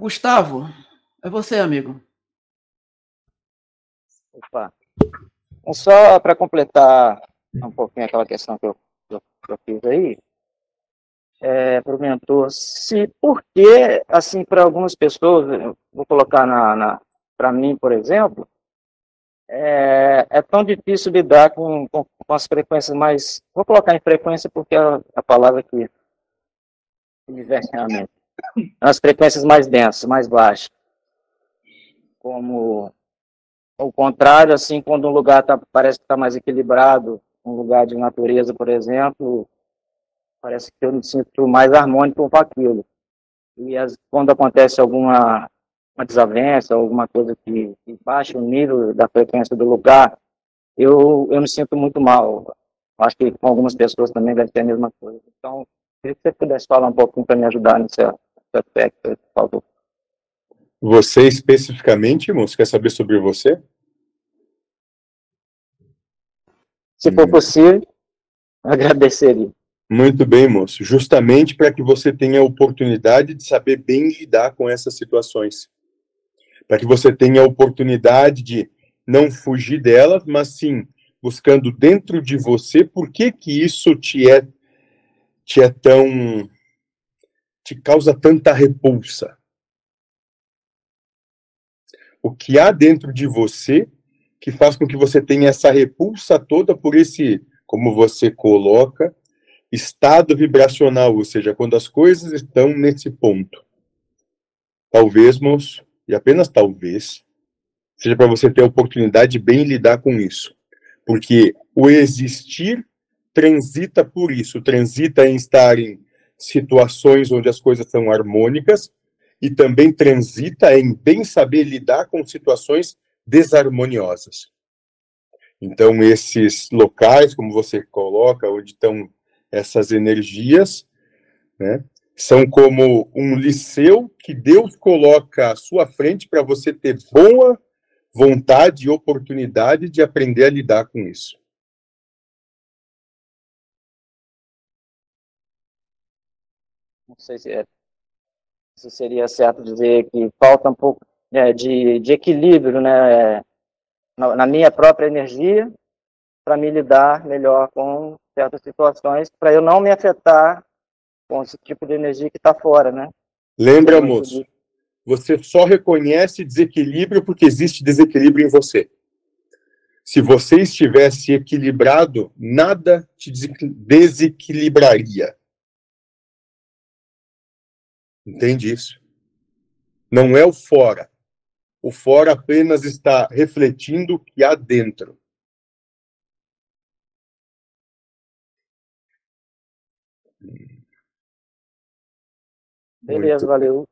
Gustavo, é você, amigo. Opa. É só para completar um pouquinho aquela questão que eu, eu, eu fiz aí, é, para o mentor, se por que, assim, para algumas pessoas, vou colocar na, na para mim, por exemplo, é, é, tão difícil lidar com, com, com, as frequências mais. Vou colocar em frequência porque é a palavra que me vem à mente. As frequências mais densas, mais baixas. Como o contrário, assim, quando um lugar tá, parece que está mais equilibrado, um lugar de natureza, por exemplo, parece que eu me sinto mais harmônico com aquilo. E as, quando acontece alguma uma desavença, alguma coisa que, que baixa o nível da frequência do lugar, eu, eu me sinto muito mal. Acho que com algumas pessoas também deve ser a mesma coisa. Então, queria que você pudesse falar um pouquinho para me ajudar nesse, nesse aspecto, por favor. Você especificamente, moço, quer saber sobre você? Se for hum. possível, agradeceria. Muito bem, moço. Justamente para que você tenha a oportunidade de saber bem lidar com essas situações. Para que você tenha a oportunidade de não fugir delas, mas sim buscando dentro de você por que que isso te é te é tão te causa tanta repulsa. O que há dentro de você que faz com que você tenha essa repulsa toda por esse, como você coloca, estado vibracional, ou seja, quando as coisas estão nesse ponto. Talvez, e apenas talvez, seja para você ter a oportunidade de bem lidar com isso. Porque o existir transita por isso, transita em estar em situações onde as coisas são harmônicas e também transita em bem saber lidar com situações desarmoniosas. Então, esses locais, como você coloca, onde estão essas energias, né, são como um liceu que Deus coloca à sua frente para você ter boa vontade e oportunidade de aprender a lidar com isso. Não sei se, é, se seria certo dizer que falta um pouco né, de, de equilíbrio né, na, na minha própria energia para me lidar melhor com certas situações, para eu não me afetar com esse tipo de energia que está fora, né? Lembra, moço, você só reconhece desequilíbrio porque existe desequilíbrio em você. Se você estivesse equilibrado, nada te desequilibraria. Entende isso? Não é o fora. O fora apenas está refletindo o que há dentro. Beleza, Muito. valeu.